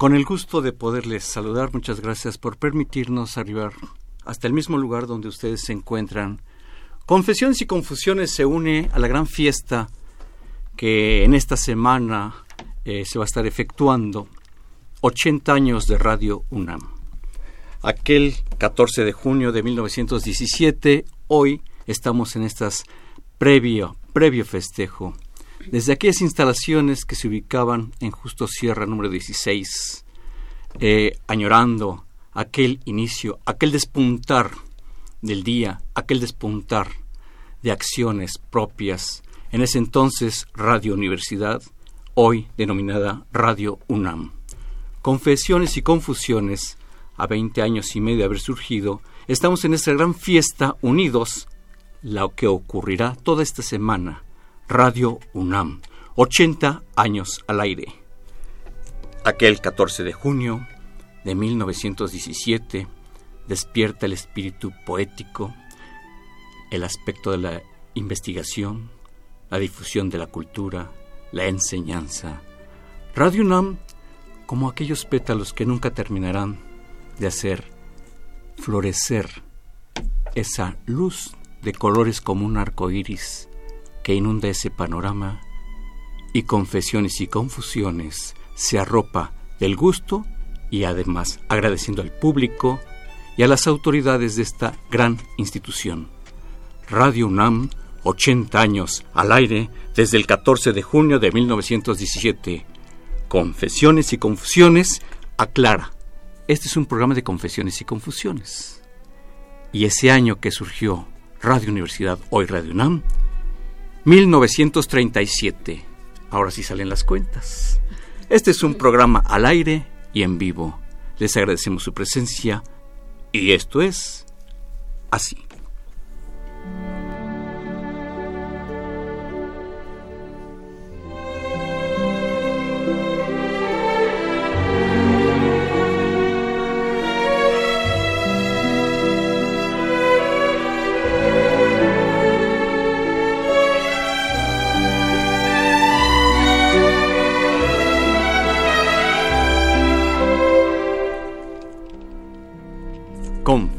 Con el gusto de poderles saludar, muchas gracias por permitirnos arribar hasta el mismo lugar donde ustedes se encuentran. Confesiones y Confusiones se une a la gran fiesta que en esta semana eh, se va a estar efectuando 80 años de Radio UNAM. Aquel 14 de junio de 1917, hoy estamos en estas previo, previo festejo desde aquellas instalaciones que se ubicaban en Justo Sierra número 16, eh, añorando aquel inicio, aquel despuntar del día, aquel despuntar de acciones propias, en ese entonces Radio Universidad, hoy denominada Radio UNAM. Confesiones y confusiones, a 20 años y medio de haber surgido, estamos en esta gran fiesta unidos, lo que ocurrirá toda esta semana Radio UNAM, 80 años al aire. Aquel 14 de junio de 1917 despierta el espíritu poético, el aspecto de la investigación, la difusión de la cultura, la enseñanza. Radio UNAM como aquellos pétalos que nunca terminarán de hacer florecer esa luz de colores como un arco iris que inunda ese panorama y confesiones y confusiones se arropa del gusto y además agradeciendo al público y a las autoridades de esta gran institución. Radio UNAM, 80 años al aire desde el 14 de junio de 1917. Confesiones y confusiones aclara. Este es un programa de confesiones y confusiones. Y ese año que surgió Radio Universidad, hoy Radio UNAM, 1937. Ahora sí salen las cuentas. Este es un programa al aire y en vivo. Les agradecemos su presencia y esto es así.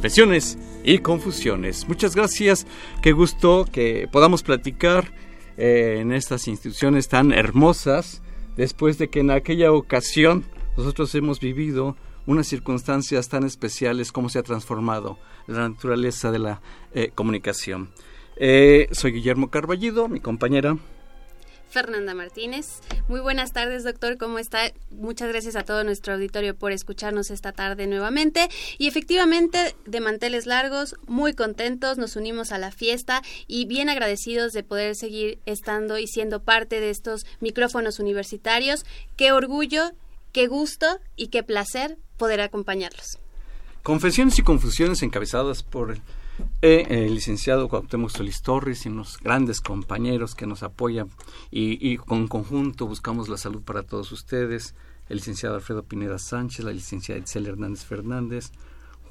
Confesiones y confusiones. Muchas gracias, qué gusto que podamos platicar eh, en estas instituciones tan hermosas, después de que en aquella ocasión nosotros hemos vivido unas circunstancias tan especiales como se ha transformado la naturaleza de la eh, comunicación. Eh, soy Guillermo Carballido, mi compañera Fernanda Martínez. Muy buenas tardes, doctor. ¿Cómo está? Muchas gracias a todo nuestro auditorio por escucharnos esta tarde nuevamente. Y efectivamente, de manteles largos, muy contentos, nos unimos a la fiesta y bien agradecidos de poder seguir estando y siendo parte de estos micrófonos universitarios. Qué orgullo, qué gusto y qué placer poder acompañarlos. Confesiones y confusiones encabezadas por eh, el licenciado Cuauhtémoc Solís Torres y unos grandes compañeros que nos apoyan y, con conjunto buscamos la salud para todos ustedes, el licenciado Alfredo Pineda Sánchez, la licenciada Itzel Hernández Fernández,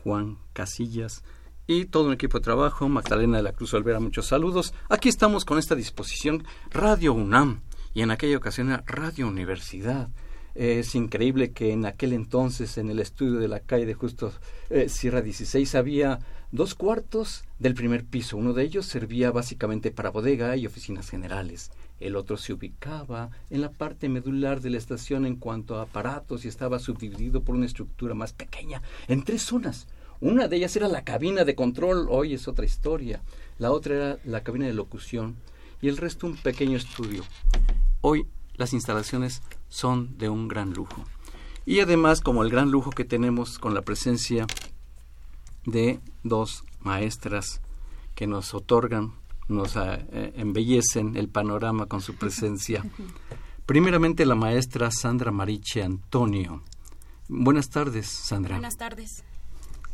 Juan Casillas y todo un equipo de trabajo, Magdalena de la Cruz Olvera, muchos saludos. Aquí estamos con esta disposición Radio UNAM y en aquella ocasión Radio Universidad. Es increíble que en aquel entonces en el estudio de la calle de Justo eh, Sierra 16 había dos cuartos del primer piso. Uno de ellos servía básicamente para bodega y oficinas generales. El otro se ubicaba en la parte medular de la estación en cuanto a aparatos y estaba subdividido por una estructura más pequeña en tres zonas. Una de ellas era la cabina de control, hoy es otra historia. La otra era la cabina de locución y el resto un pequeño estudio. Hoy las instalaciones son de un gran lujo. Y además, como el gran lujo que tenemos con la presencia de dos maestras que nos otorgan, nos eh, embellecen el panorama con su presencia. Primeramente la maestra Sandra Mariche Antonio. Buenas tardes, Sandra. Buenas tardes.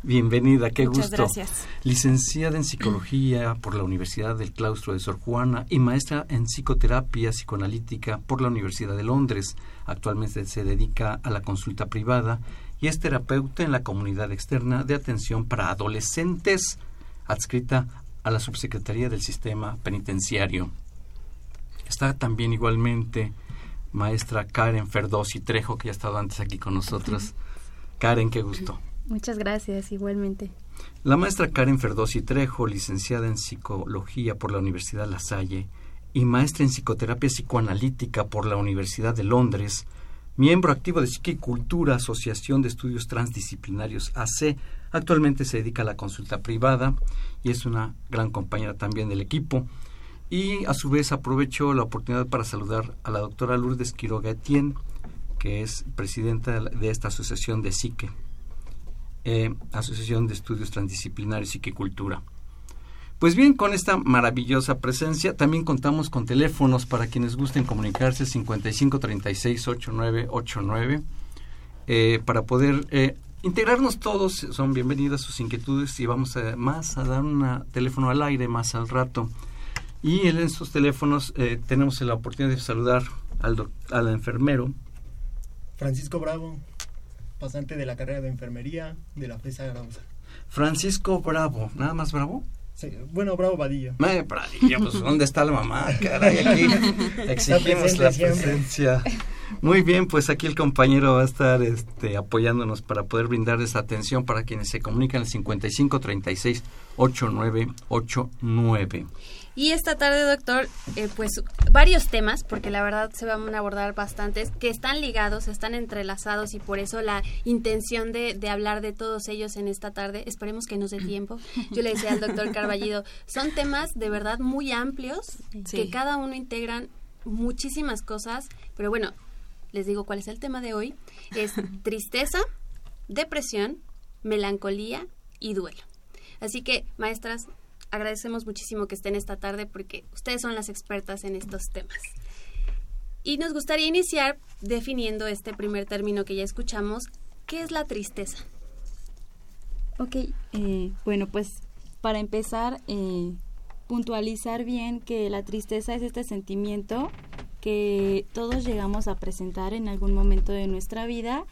Bienvenida, qué Muchas gusto. gracias. Licenciada en Psicología por la Universidad del Claustro de Sor Juana y maestra en Psicoterapia Psicoanalítica por la Universidad de Londres. Actualmente se dedica a la consulta privada y es terapeuta en la comunidad externa de atención para adolescentes, adscrita a la Subsecretaría del Sistema Penitenciario. Está también igualmente maestra Karen Ferdosi Trejo, que ya ha estado antes aquí con nosotros. Karen, qué gusto. Muchas gracias, igualmente. La maestra Karen Ferdosi Trejo, licenciada en Psicología por la Universidad La Salle y maestra en Psicoterapia Psicoanalítica por la Universidad de Londres, miembro activo de Psiquicultura, Asociación de Estudios Transdisciplinarios AC, actualmente se dedica a la consulta privada y es una gran compañera también del equipo. Y a su vez aprovecho la oportunidad para saludar a la doctora Lourdes Quiroga Etienne, que es presidenta de esta asociación de Psique, eh, Asociación de Estudios Transdisciplinarios y Psiquicultura. Pues bien, con esta maravillosa presencia también contamos con teléfonos para quienes gusten comunicarse 55 36 8989 eh, para poder eh, integrarnos todos. Son bienvenidas sus inquietudes y vamos a, más a dar un teléfono al aire más al rato. Y en estos teléfonos eh, tenemos la oportunidad de saludar al, al enfermero. Francisco Bravo, pasante de la carrera de enfermería de la FESA Arauza. Francisco Bravo, nada más Bravo. Sí, bueno, Bravo Vadillo. Eh, pues ¿dónde está la mamá? Caray, aquí exigimos la siempre. presencia. Muy bien, pues aquí el compañero va a estar este, apoyándonos para poder brindar esa atención para quienes se comunican al 55 36 8989. Y esta tarde, doctor, eh, pues varios temas, porque la verdad se van a abordar bastantes, que están ligados, están entrelazados y por eso la intención de, de hablar de todos ellos en esta tarde. Esperemos que nos dé tiempo. Yo le decía al doctor Carballido, son temas de verdad muy amplios, que cada uno integran muchísimas cosas, pero bueno, les digo cuál es el tema de hoy. Es tristeza, depresión, melancolía y duelo. Así que, maestras, agradecemos muchísimo que estén esta tarde porque ustedes son las expertas en estos temas. Y nos gustaría iniciar definiendo este primer término que ya escuchamos. ¿Qué es la tristeza? Ok, eh, bueno, pues para empezar, eh, puntualizar bien que la tristeza es este sentimiento que todos llegamos a presentar en algún momento de nuestra vida,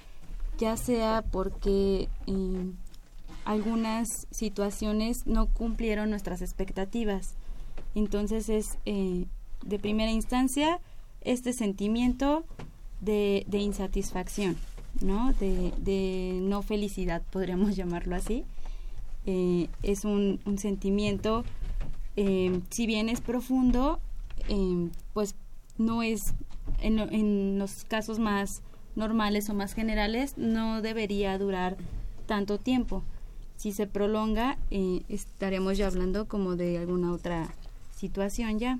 ya sea porque eh, algunas situaciones no cumplieron nuestras expectativas. Entonces es eh, de primera instancia este sentimiento de, insatisfacción, ¿no? De, no felicidad, podríamos llamarlo así. Eh, es un, sentimiento, eh, si bien es profundo, eh, pues no es, en los casos más normales o más generales, no debería durar tanto tiempo. Si se prolonga, eh, estaremos ya hablando como de alguna otra situación ya.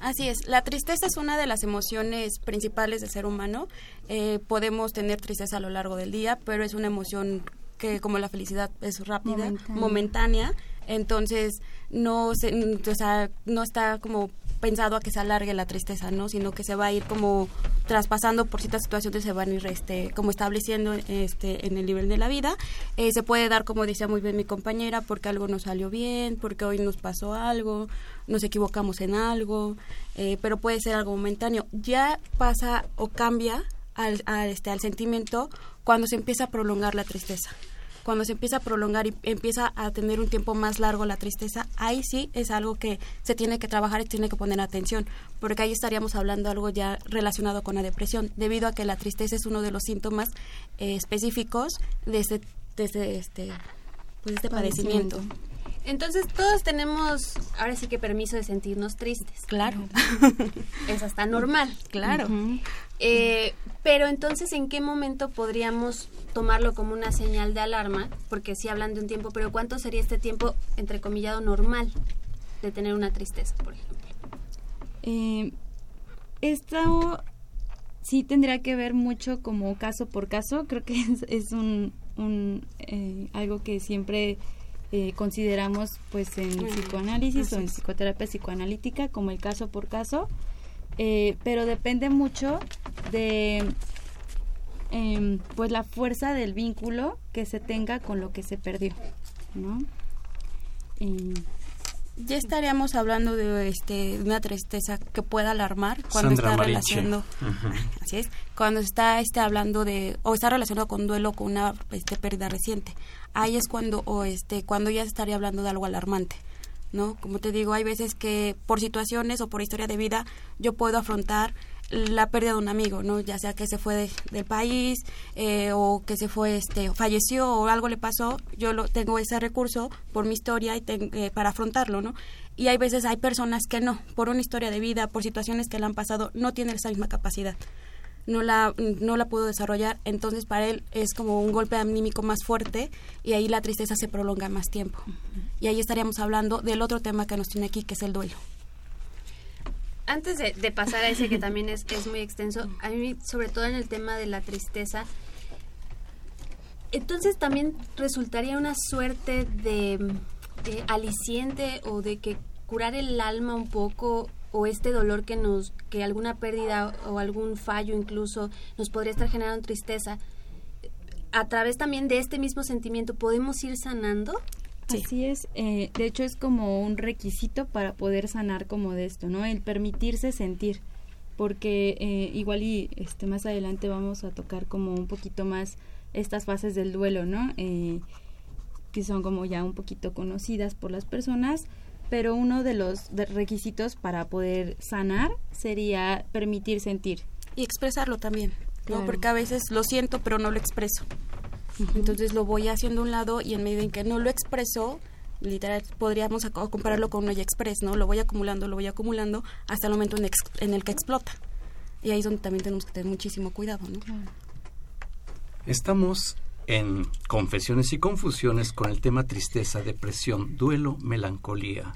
Así es, la tristeza es una de las emociones principales del ser humano. Eh, podemos tener tristeza a lo largo del día, pero es una emoción que como la felicidad es rápida, Momentánea. momentánea, entonces no se, o sea, no está como pensado a que se alargue la tristeza, ¿no? Sino que se va a ir como traspasando por ciertas situaciones, se van a ir este, como estableciendo este, en el nivel de la vida. Eh, se puede dar, como decía muy bien mi compañera, porque algo nos salió bien, porque hoy nos pasó algo, nos equivocamos en algo, eh, pero puede ser algo momentáneo. Ya pasa o cambia al, al, este, al sentimiento cuando se empieza a prolongar la tristeza. Cuando se empieza a prolongar y empieza a tener un tiempo más largo la tristeza, ahí sí es algo que se tiene que trabajar y tiene que poner atención, porque ahí estaríamos hablando algo ya relacionado con la depresión, debido a que la tristeza es uno de los síntomas eh, específicos de este, de este, este, pues, este padecimiento. Entonces todos tenemos ahora sí que permiso de sentirnos tristes. Claro, Es hasta normal. claro. Eh, pero entonces, ¿en qué momento podríamos tomarlo como una señal de alarma? Porque sí hablan de un tiempo, pero ¿cuánto sería este tiempo, entrecomillado, normal de tener una tristeza, por ejemplo? Eh, esto sí tendría que ver mucho como caso por caso. Creo que es, es un, un, eh, algo que siempre eh, consideramos pues en psicoanálisis o en psicoterapia psicoanalítica como el caso por caso. Eh, pero depende mucho de em, pues la fuerza del vínculo que se tenga con lo que se perdió, ¿no? Ya estaríamos hablando de este una tristeza que pueda alarmar cuando Sandra está Mariche. relacionando. Así es. Cuando está este hablando de o está relacionado con duelo con una este pérdida reciente. Ahí es cuando o este cuando ya estaría hablando de algo alarmante no como te digo hay veces que por situaciones o por historia de vida yo puedo afrontar la pérdida de un amigo, ¿no? Ya sea que se fue de- del país eh, o que se fue, este, falleció o algo le pasó, yo lo, tengo ese recurso por mi historia y ten- eh, para afrontarlo, ¿no? Y hay veces hay personas que no, por una historia de vida, por situaciones que le han pasado, no tienen esa misma capacidad. No la, no la pudo desarrollar, entonces para él es como un golpe anímico más fuerte y ahí la tristeza se prolonga más tiempo. Y ahí estaríamos hablando del otro tema que nos tiene aquí, que es el duelo. Antes de, de pasar a ese que también es, es muy extenso, a mí, sobre todo en el tema de la tristeza, entonces también resultaría una suerte de eh, aliciente o de que curar el alma un poco o este dolor que nos que alguna pérdida o algún fallo incluso nos podría estar generando tristeza. A través también de este mismo sentimiento podemos ir sanando Así es, eh, de hecho es como un requisito para poder sanar como de esto, ¿no? El permitirse sentir, porque eh, igual y este más adelante vamos a tocar como un poquito más estas fases del duelo, ¿no? Eh, que son como ya un poquito conocidas por las personas, pero uno de los de- requisitos para poder sanar sería permitir sentir. y expresarlo también, ¿no? Claro. Porque a veces lo siento, pero no lo expreso. Entonces lo voy haciendo a un lado y en medida en que no lo expreso, literal, podríamos compararlo con un express, ¿no? Lo voy acumulando, lo voy acumulando hasta el momento en, ex- en el que explota. Y ahí es donde también tenemos que tener muchísimo cuidado, ¿no? Estamos en Confesiones y Confusiones con el tema tristeza, depresión, duelo, melancolía.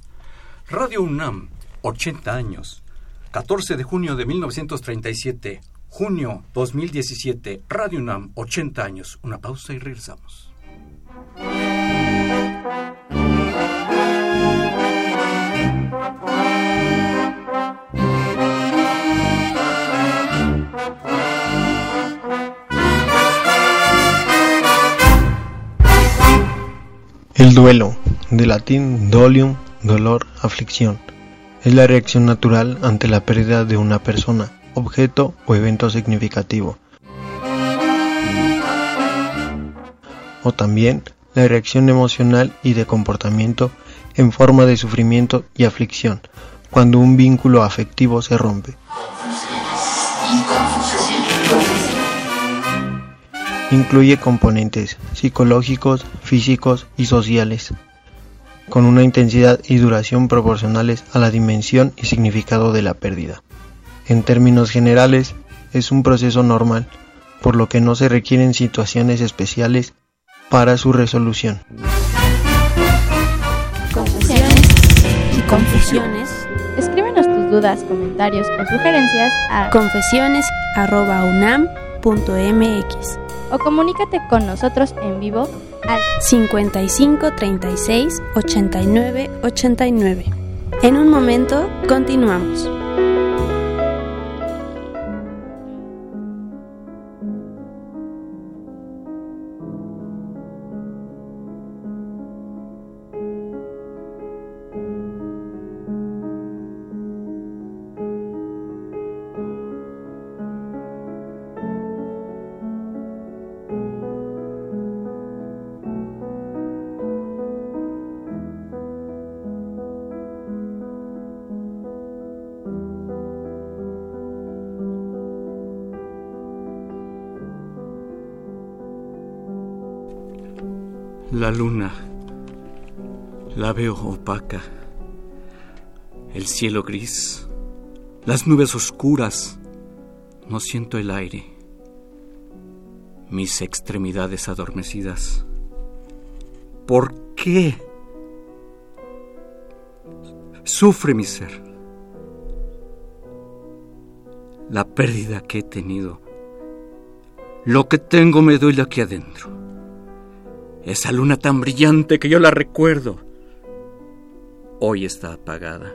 Radio UNAM, 80 años. 14 de junio de 1937, junio 2017, Radio UNAM, 80 años. Una pausa y regresamos. El duelo, de latín dolium, dolor, aflicción, es la reacción natural ante la pérdida de una persona, objeto o evento significativo. O también la reacción emocional y de comportamiento en forma de sufrimiento y aflicción, cuando un vínculo afectivo se rompe. Incluye componentes psicológicos, físicos y sociales, con una intensidad y duración proporcionales a la dimensión y significado de la pérdida. En términos generales, es un proceso normal, por lo que no se requieren situaciones especiales para su resolución. Confesiones y confusiones. Escríbenos tus dudas, comentarios o sugerencias a confesiones@unam.mx o comunícate con nosotros en vivo al 55 36 89 89. En un momento continuamos. La luna. La veo opaca. El cielo gris. Las nubes oscuras. No siento el aire. Mis extremidades adormecidas. ¿Por qué? Sufre mi ser. La pérdida que he tenido. Lo que tengo me duele aquí adentro. Esa luna tan brillante que yo la recuerdo. Hoy está apagada.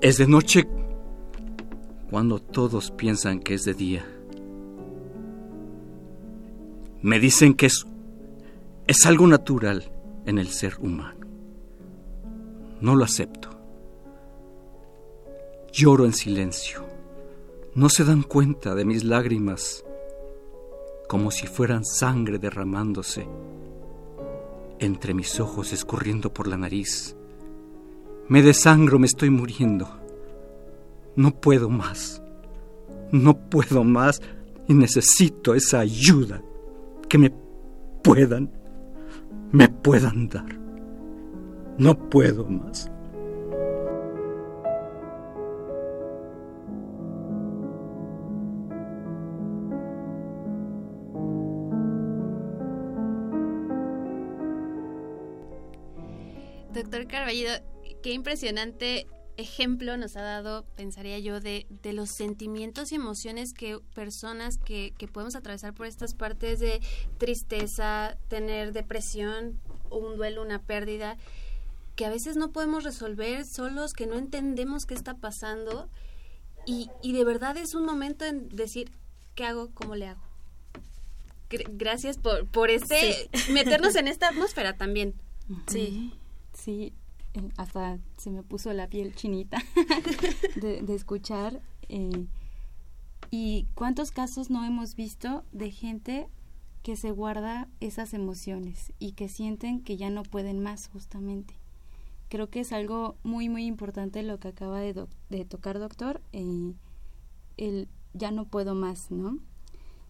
Es de noche cuando todos piensan que es de día. Me dicen que es, es algo natural en el ser humano. No lo acepto. Lloro en silencio. No se dan cuenta de mis lágrimas como si fueran sangre derramándose entre mis ojos escurriendo por la nariz. Me desangro, me estoy muriendo. No puedo más. No puedo más y necesito esa ayuda que me puedan, me puedan dar. No puedo más. Doctor Carballido, qué impresionante ejemplo nos ha dado, pensaría yo, de, de los sentimientos y emociones que personas que, que, podemos atravesar por estas partes de tristeza, tener depresión, un duelo, una pérdida, que a veces no podemos resolver solos, que no entendemos qué está pasando. Y, y de verdad es un momento en decir, ¿qué hago? ¿Cómo le hago? Gracias por, por ese, sí. meternos en esta atmósfera también. Sí. Sí, hasta se me puso la piel chinita de, de, escuchar. Eh, ¿Y cuántos casos no hemos visto de gente que se guarda esas emociones y que sienten que ya no pueden más justamente? Creo que es algo muy, muy importante lo que acaba de, tocar, doctor, eh, el ya no puedo más, ¿no?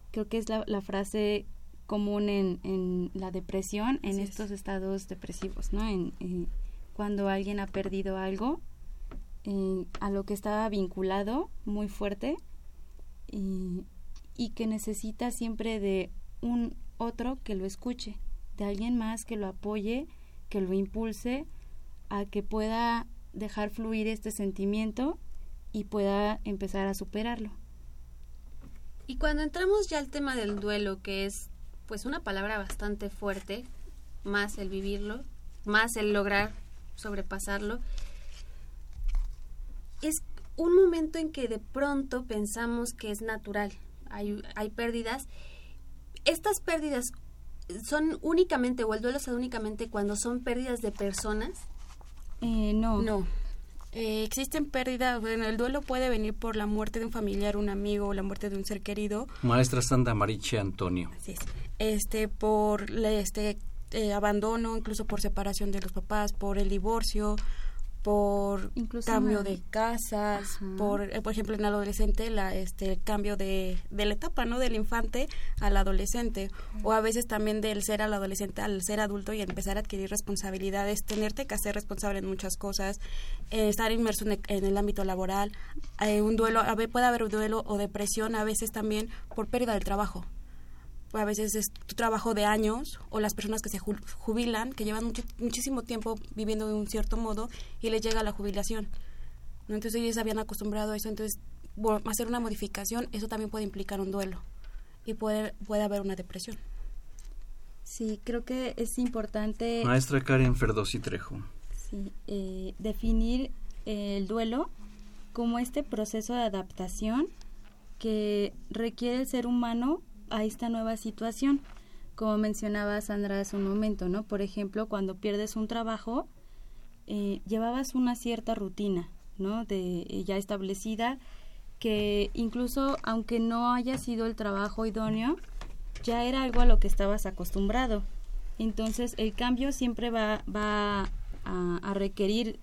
Creo que es la, la frase común en, en la depresión, en Así estos es. estados depresivos, ¿no? En, eh, cuando alguien ha perdido algo eh, a lo que estaba vinculado muy fuerte y, y, que necesita siempre de un otro que lo escuche, de alguien más que lo apoye, que lo impulse a que pueda dejar fluir este sentimiento y pueda empezar a superarlo. Y cuando entramos ya al tema del duelo, que es pues una palabra bastante fuerte, más el vivirlo, más el lograr sobrepasarlo, es un momento en que de pronto pensamos que es natural, hay, hay pérdidas. Estas pérdidas son únicamente, o el duelo se da únicamente cuando son pérdidas de personas. Eh, no. No. Eh, existen pérdidas, bueno, el duelo puede venir por la muerte de un familiar, un amigo, o la muerte de un ser querido. Maestra Sandra Mariche Antonio. Así es. Este, por este eh, abandono, incluso por separación de los papás, por el divorcio, por incluso cambio de casas, Ajá. por eh, por ejemplo en el adolescente la este el cambio de, de la etapa, ¿no? del infante al adolescente o a veces también del ser al adolescente al ser adulto y empezar a adquirir responsabilidades, tenerte que hacer responsable en muchas cosas, eh, estar inmerso en el, en el ámbito laboral, un duelo, a ver, puede haber un duelo o depresión a veces también por pérdida del trabajo a veces es tu trabajo de años o las personas que se jubilan, que llevan mucho, muchísimo tiempo viviendo de un cierto modo y les llega la jubilación. ¿no? Entonces ellos habían acostumbrado a eso, entonces hacer una modificación, eso también puede implicar un duelo y puede, puede haber una depresión. Sí, creo que es importante... Maestra Karen Ferdosi Trejo. Sí, eh, definir el duelo como este proceso de adaptación que requiere el ser humano a esta nueva situación. Como mencionaba Sandra hace un momento, ¿no? Por ejemplo, cuando pierdes un trabajo, eh, llevabas una cierta rutina, ¿no? De eh, ya establecida, que incluso aunque no haya sido el trabajo idóneo, ya era algo a lo que estabas acostumbrado. Entonces, el cambio siempre va, a, a requerir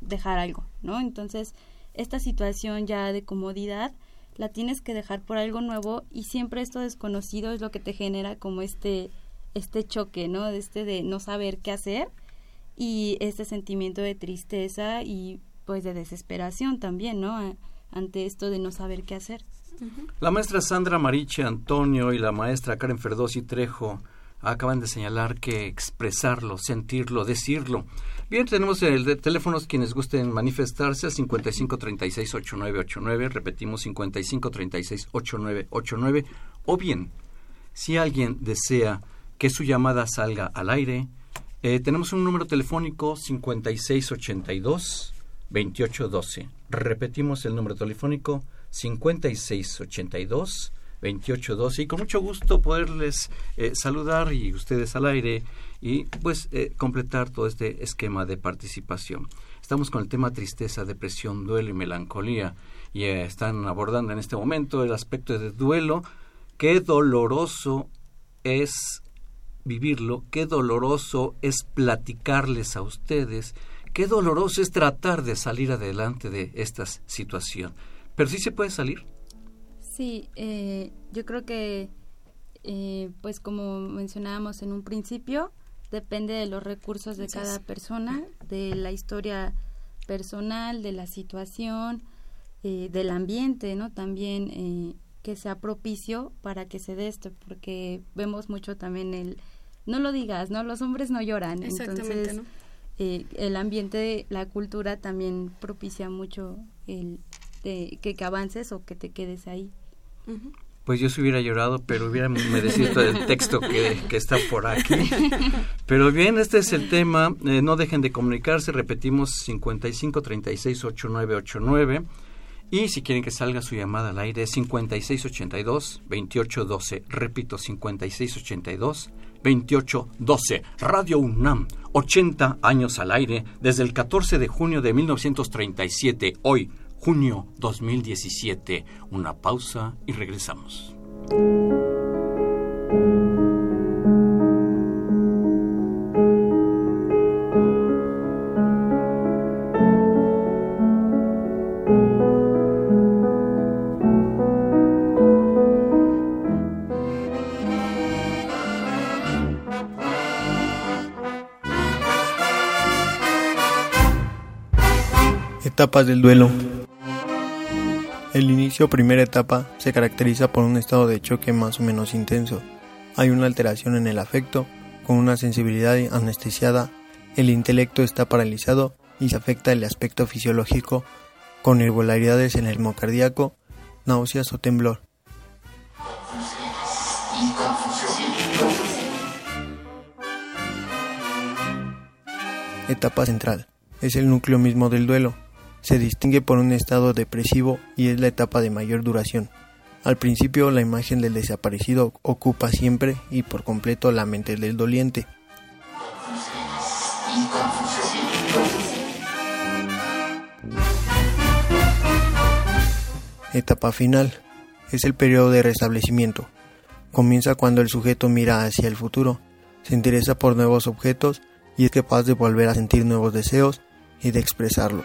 dejar algo, ¿no? Entonces, esta situación ya de comodidad la tienes que dejar por algo nuevo y siempre esto desconocido es lo que te genera como este este choque, ¿no? De este de no saber qué hacer y este sentimiento de tristeza y pues de desesperación también, ¿no? Ante esto de no saber qué hacer. La maestra Sandra Mariche Antonio y la maestra Karen Ferdosi Trejo acaban de señalar que expresarlo, sentirlo, decirlo. Bien, tenemos el de teléfonos quienes gusten manifestarse a 5536-8989, repetimos 5536-8989, o bien, si alguien desea que su llamada salga al aire, eh, tenemos un número telefónico 5682-2812. Repetimos el número telefónico 5682 2812 y con mucho gusto poderles eh, saludar y ustedes al aire y pues eh, completar todo este esquema de participación. Estamos con el tema tristeza, depresión, duelo y melancolía y eh, están abordando en este momento el aspecto de duelo. Qué doloroso es vivirlo, qué doloroso es platicarles a ustedes, qué doloroso es tratar de salir adelante de esta situación. Pero sí se puede salir. Sí, eh, yo creo que, eh, pues como mencionábamos en un principio, depende de los recursos de cada persona, de la historia personal, de la situación, eh, del ambiente, ¿no? También eh, que sea propicio para que se dé esto, porque vemos mucho también el, no lo digas, ¿no? Los hombres no lloran, entonces eh, el ambiente, la cultura también propicia mucho el de, que, que avances o que te quedes ahí. Pues yo se hubiera llorado, pero hubiera merecido el texto que, que, está por aquí. Pero bien, este es el tema. Eh, no dejen de comunicarse. Repetimos 55 36 8989. Y si quieren que salga su llamada al aire, 5682 2812. Repito, 5682 2812. Radio UNAM, 80 años al aire, desde el 14 de junio de 1937. Hoy, junio 2017. Una pausa y regresamos. Etapas del duelo. Inicio o primera etapa se caracteriza por un estado de choque más o menos intenso. Hay una alteración en el afecto, con una sensibilidad anestesiada, el intelecto está paralizado y se afecta el aspecto fisiológico con irregularidades en el ritmo cardíaco, náuseas o temblor. Etapa central. Es el núcleo mismo del duelo se distingue por un estado depresivo y es la etapa de mayor duración. Al principio la imagen del desaparecido ocupa siempre y por completo la mente del doliente. Etapa final. Es el periodo de restablecimiento. Comienza cuando el sujeto mira hacia el futuro, se interesa por nuevos objetos y es capaz de volver a sentir nuevos deseos y de expresarlo.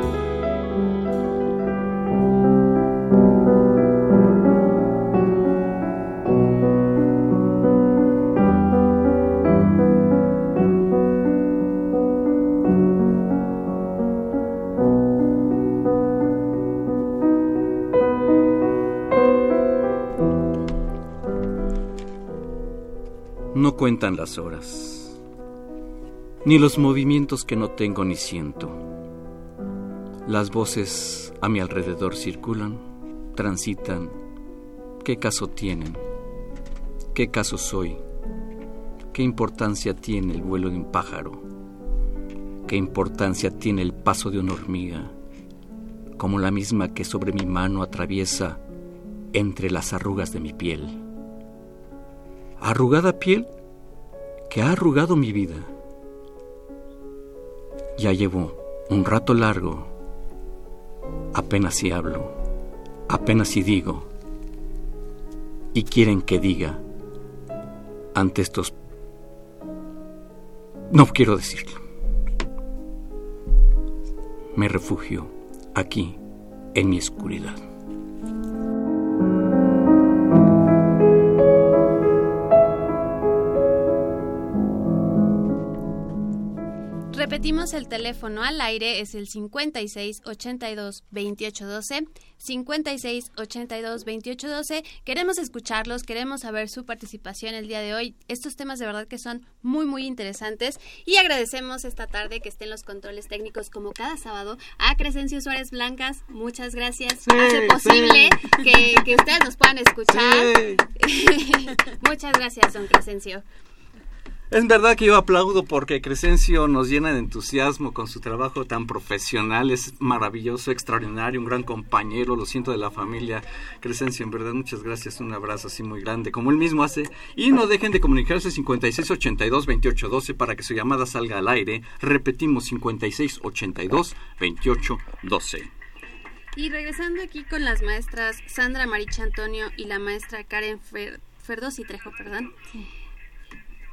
Cuentan las horas, ni los movimientos que no tengo ni siento. Las voces a mi alrededor circulan, transitan. ¿Qué caso tienen? ¿Qué caso soy? ¿Qué importancia tiene el vuelo de un pájaro? ¿Qué importancia tiene el paso de una hormiga? Como la misma que sobre mi mano atraviesa entre las arrugas de mi piel arrugada piel que ha arrugado mi vida. Ya llevo un rato largo, apenas si hablo, apenas si digo, y quieren que diga ante estos... No quiero decirlo. Me refugio aquí, en mi oscuridad. Repetimos el teléfono al aire, es el 56 82 28 12. 56 82 28 12. Queremos escucharlos, queremos saber su participación el día de hoy. Estos temas de verdad que son muy, muy interesantes. Y agradecemos esta tarde que estén los controles técnicos como cada sábado a Crescencio Suárez Blancas. Muchas gracias. Hace posible que, que, ustedes nos puedan escuchar. Muchas gracias, don Crescencio. Es verdad que yo aplaudo porque Crescencio nos llena de entusiasmo con su trabajo tan profesional, es maravilloso, extraordinario, un gran compañero, lo siento de la familia Crescencio, en verdad muchas gracias, un abrazo así muy grande, como él mismo hace, y no dejen de comunicarse 5682 2812 para que su llamada salga al aire, repetimos 5682 2812. Y regresando aquí con las maestras Sandra Maricha Antonio y la maestra Karen Fer Ferdosi Trejo, perdón. Sí.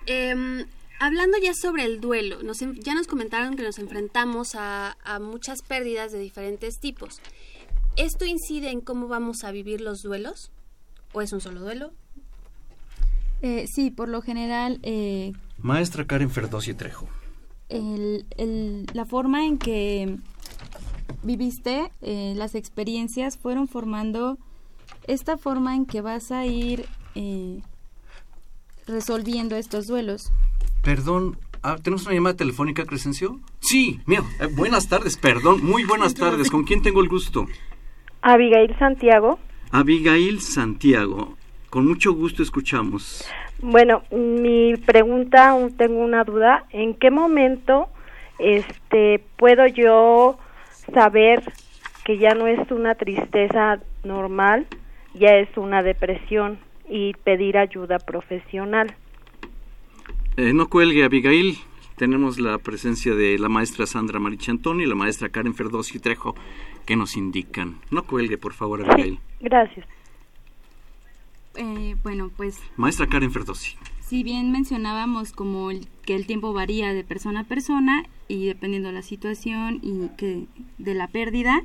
Eh, hablando ya sobre el duelo, nos, ya nos comentaron que nos enfrentamos a, a, muchas pérdidas de diferentes tipos. ¿Esto incide en cómo vamos a vivir los duelos? ¿O es un solo duelo? Eh, sí, por lo general... Eh, Maestra Karen Ferdosi Trejo. El, el, la forma en que viviste, eh, las experiencias fueron formando esta forma en que vas a ir eh, resolviendo estos duelos. Perdón, ah, ¿tenemos una llamada telefónica, Crescencio? Sí, mira, eh, buenas tardes, perdón, muy buenas tardes. ¿Con quién tengo el gusto? Abigail Santiago. Abigail Santiago, con mucho gusto escuchamos. Bueno, mi pregunta, tengo una duda, ¿en qué momento este puedo yo saber que ya no es una tristeza normal, ya es una depresión? Y pedir ayuda profesional. Eh, no cuelgue, Abigail. Tenemos la presencia de la maestra Sandra Marichantoni y la maestra Karen Ferdosi Trejo que nos indican. No cuelgue, por favor, Abigail. Sí, gracias. Eh, bueno, pues... Maestra Karen Ferdosi. Si bien mencionábamos como el, que el tiempo varía de persona a persona y dependiendo de la situación y que de la pérdida,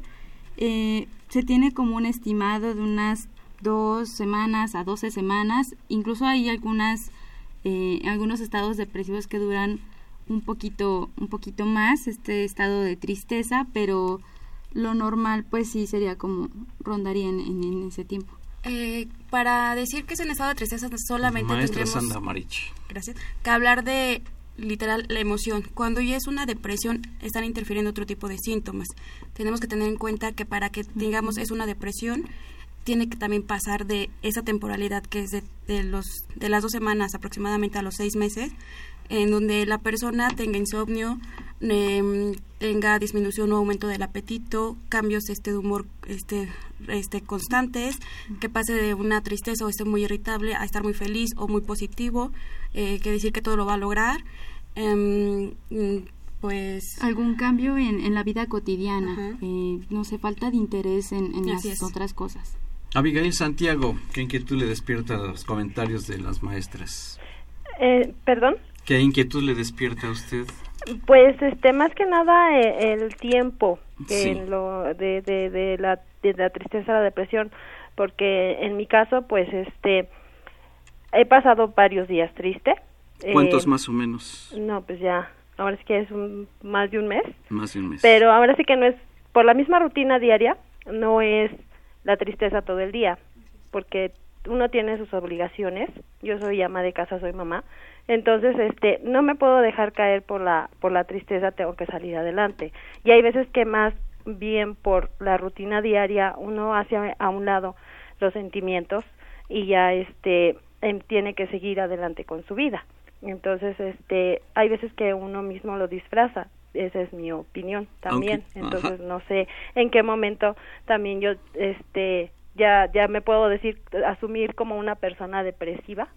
eh, se tiene como un estimado de unas dos semanas a doce semanas. Incluso hay algunas, eh, algunos estados depresivos que duran un poquito, un poquito más, este estado de tristeza, pero lo normal pues sí sería como rondaría en, en, ese tiempo. Eh, para decir que es un estado de tristeza solamente Maestra tendremos Sandra gracias, que hablar de literal la emoción. Cuando ya es una depresión, están interfiriendo otro tipo de síntomas. Tenemos que tener en cuenta que para que digamos es una depresión, tiene que también pasar de esa temporalidad que es de, de, los de las dos semanas aproximadamente a los seis meses en donde la persona tenga insomnio eh, tenga disminución o aumento del apetito cambios este de humor este este constantes que pase de una tristeza o esté muy irritable a estar muy feliz o muy positivo eh, que decir que todo lo va a lograr eh, pues algún cambio en, en la vida cotidiana eh, no sé falta de interés en, en las es. otras cosas Abigail Santiago, ¿qué inquietud le despierta a los comentarios de las maestras? Eh, ¿Perdón? ¿Qué inquietud le despierta a usted? Pues este más que nada eh, el tiempo Sí. en lo de, de, de la de la tristeza la depresión porque en mi caso pues este he pasado varios días triste ¿Cuántos Eh, más o menos? no pues ya ahora sí que es un, más de un mes Más de un mes. pero ahora sí que no es por la misma rutina diaria no es la tristeza todo el día porque uno tiene sus obligaciones. Yo soy ama de casa soy mamá. Entonces este no me puedo dejar caer por la por la tristeza tengo que salir adelante. Y hay veces que más bien por la rutina diaria uno hace a un lado los sentimientos y ya este em, tiene que seguir adelante con su vida. Entonces este hay veces que uno mismo lo disfraza esa es mi opinión también entonces ajá. no sé en qué momento también yo este ya ya me puedo decir asumir como una persona depresiva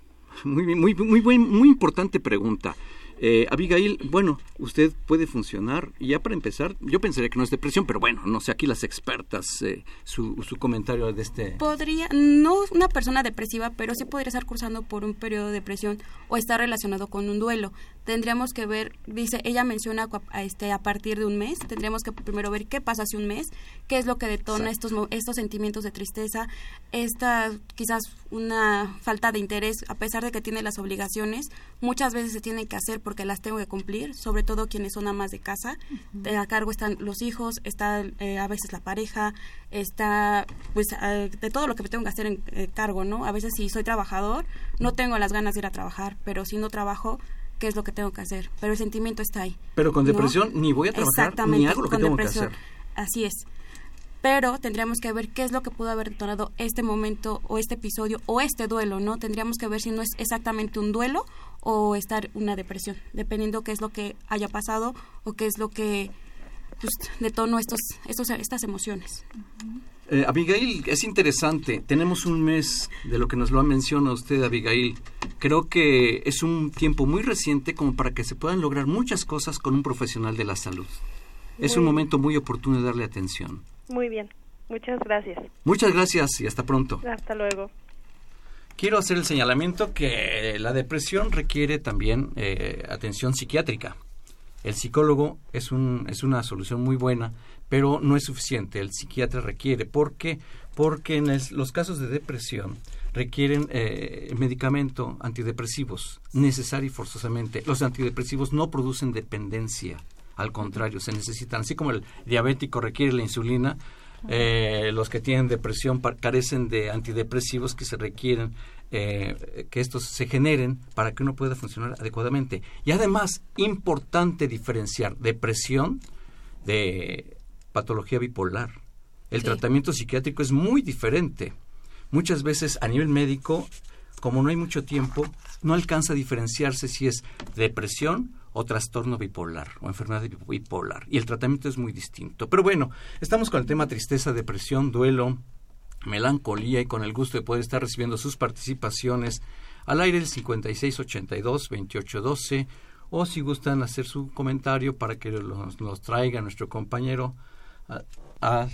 Muy bien, muy, muy, buen, muy importante pregunta. Eh, Abigail, bueno, usted puede funcionar, y ya para empezar, yo pensaría que no es depresión, pero bueno, no sé, aquí las expertas, eh, su, su comentario de este... podría, no una persona depresiva, pero sí podría estar cursando por un periodo de depresión o estar relacionado con un duelo. Tendríamos que ver, dice, ella menciona a, este, a partir de un mes, tendríamos que primero ver qué pasa hace un mes, qué es lo que detona estos, estos sentimientos de tristeza, esta quizás una falta de interés, a pesar de que tiene las obligaciones, muchas veces se tienen que hacer porque las tengo que cumplir, sobre todo quienes son amas de casa, de a cargo están los hijos, está eh, a veces la pareja, está pues eh, de todo lo que me tengo que hacer en eh, cargo, ¿no? A veces si soy trabajador, no tengo las ganas de ir a trabajar, pero si no trabajo, qué es lo que tengo que hacer, pero el sentimiento está ahí. Pero con depresión ni voy a trabajar ni hago lo que tengo que hacer. Así es. Pero tendríamos que ver qué es lo que pudo haber detonado este momento o este episodio o este duelo, ¿no? Tendríamos que ver si no es exactamente un duelo o estar una depresión, dependiendo qué es lo que haya pasado o qué es lo que pues, detonó estos, estos, estas emociones. Eh, Abigail, es interesante. Tenemos un mes de lo que nos lo ha mencionado usted, Abigail. Creo que es un tiempo muy reciente como para que se puedan lograr muchas cosas con un profesional de la salud. es un momento muy oportuno de darle atención. Muy bien. Muchas gracias. Muchas gracias y hasta pronto. Hasta luego. Quiero hacer el señalamiento que la depresión requiere también eh, atención psiquiátrica. El psicólogo es, un, es una solución muy buena, pero no es suficiente. El psiquiatra requiere. ¿Por qué? Porque en los casos de depresión requieren eh, medicamento antidepresivos, necesario y forzosamente. Los antidepresivos no producen dependencia, al contrario, se necesitan. Así como el diabético requiere la insulina, eh, los que tienen depresión carecen de antidepresivos que se requieren eh, que estos se generen para que uno pueda funcionar adecuadamente. Y además, importante diferenciar depresión de patología bipolar. El tratamiento psiquiátrico es muy diferente. Muchas veces a nivel médico, como no hay mucho tiempo, no alcanza a diferenciarse si es depresión o trastorno bipolar o enfermedad bipolar. Y el tratamiento es muy distinto. Pero bueno, estamos con el tema tristeza, depresión, duelo, melancolía y con el gusto de poder estar recibiendo sus participaciones al aire del 5682-2812 o si gustan hacer su comentario para que nos, traiga nuestro compañero a,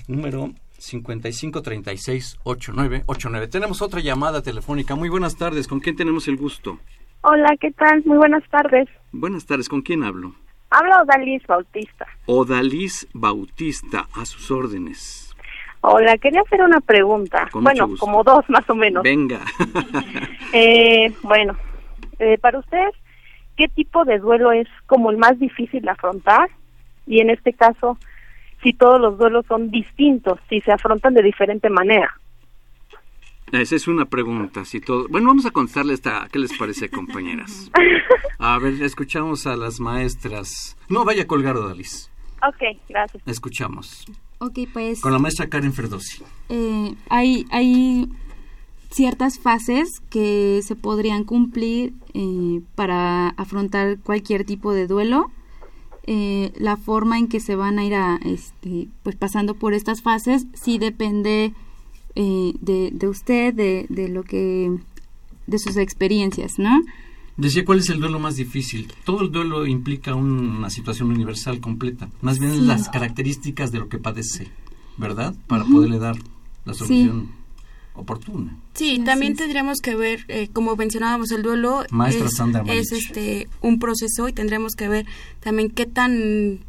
número 5536-8989. Tenemos otra llamada telefónica. Muy buenas tardes. ¿Con quién tenemos el gusto? Hola, ¿qué tal? Muy buenas tardes. Buenas tardes. ¿Con quién hablo? Habla Odalis Bautista. Odalis Bautista, a sus órdenes. Hola, quería hacer una pregunta. bueno, como dos más o menos. Venga. eh, bueno, eh, para usted, ¿qué tipo de duelo es como el más difícil de afrontar? Y en este caso, si todos los duelos son distintos, si se afrontan de diferente manera. Esa es una pregunta. Si todo... Bueno, vamos a contarle esta. ¿Qué les parece, compañeras? A ver, escuchamos a las maestras. No vaya a colgar, Odalis. Ok, gracias. Escuchamos. Ok, pues... Con la maestra Karen Ferdosi. Eh, hay, hay ciertas fases que se podrían cumplir eh, para afrontar cualquier tipo de duelo. Eh, la forma en que se van a ir a, este, pues pasando por estas fases sí depende eh, de, de, usted, de, de lo que, de sus experiencias, ¿no? Decía, ¿cuál es el duelo más difícil? Todo el duelo implica una situación universal completa. Más bien las características de lo que padece, ¿verdad? Para poderle dar la solución oportuna. Sí, también tendríamos que ver, eh, como mencionábamos, el duelo es, es este un proceso y tendremos que ver también qué tan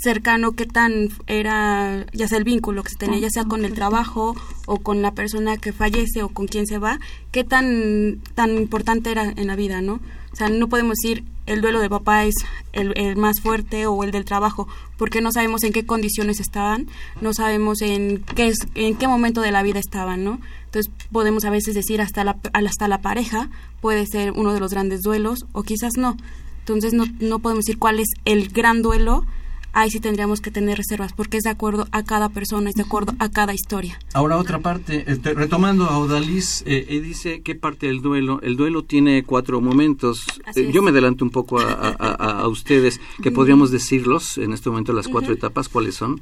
cercano, qué tan era, ya sea el vínculo que se tenía, ya sea con el trabajo o con la persona que fallece o con quien se va, qué tan, tan importante era en la vida, ¿no? O sea, no podemos decir el duelo de papá es el, el, más fuerte o el del trabajo, porque no sabemos en qué condiciones estaban, no sabemos en qué, es, en qué momento de la vida estaban, ¿no? Entonces podemos a veces decir hasta la, hasta la pareja puede ser uno de los grandes duelos o quizás no. Entonces no, no podemos decir cuál es el gran duelo, ahí sí tendríamos que tener reservas, porque es de acuerdo a cada persona, es de acuerdo a cada historia. Ahora otra parte, este, retomando a Odalis, eh, eh, dice qué parte del duelo, el duelo tiene cuatro momentos, eh, yo me adelanto un poco a, ustedes, que podríamos decirlos en este momento las cuatro etapas, ¿cuáles son?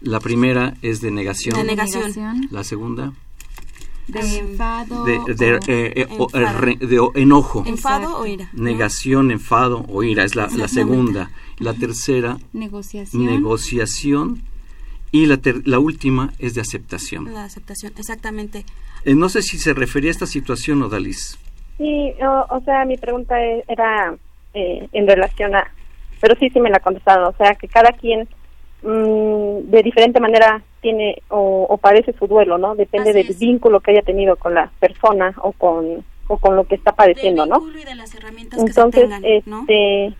La primera es de negación. La negación. La segunda de enfado de, enojo enfado o ira negación enfado o ira es la, la segunda la tercera, negociación. negociación y la, la última es de aceptación. La aceptación, exactamente. Eh, no sé si se refería a esta situación, Odalis. Sí, o, sea, mi pregunta e, era eh, en relación a, pero sí, sí me la contestaron, o sea, que cada quien mm, de diferente manera tiene o, o padece su duelo, ¿no? Depende del vínculo que haya tenido con la persona o con o con lo que está padeciendo, ¿no? Entonces, este,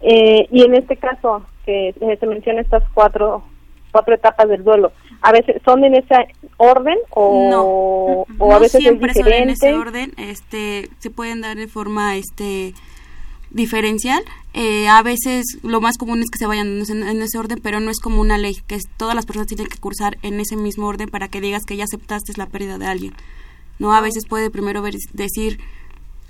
eh, y en este caso que se menciona estas cuatro cuatro etapas del duelo, a veces son en ese orden o, o a veces siempre es diferente. en ese orden, este, se pueden dar de forma, este, diferencial. Eh, a veces lo más común es que se vayan en, en, ese orden, pero no es como una ley, que todas las personas tienen que cursar en ese mismo orden para que digas que ya aceptaste la pérdida de alguien. No, a veces puede primero ver, decir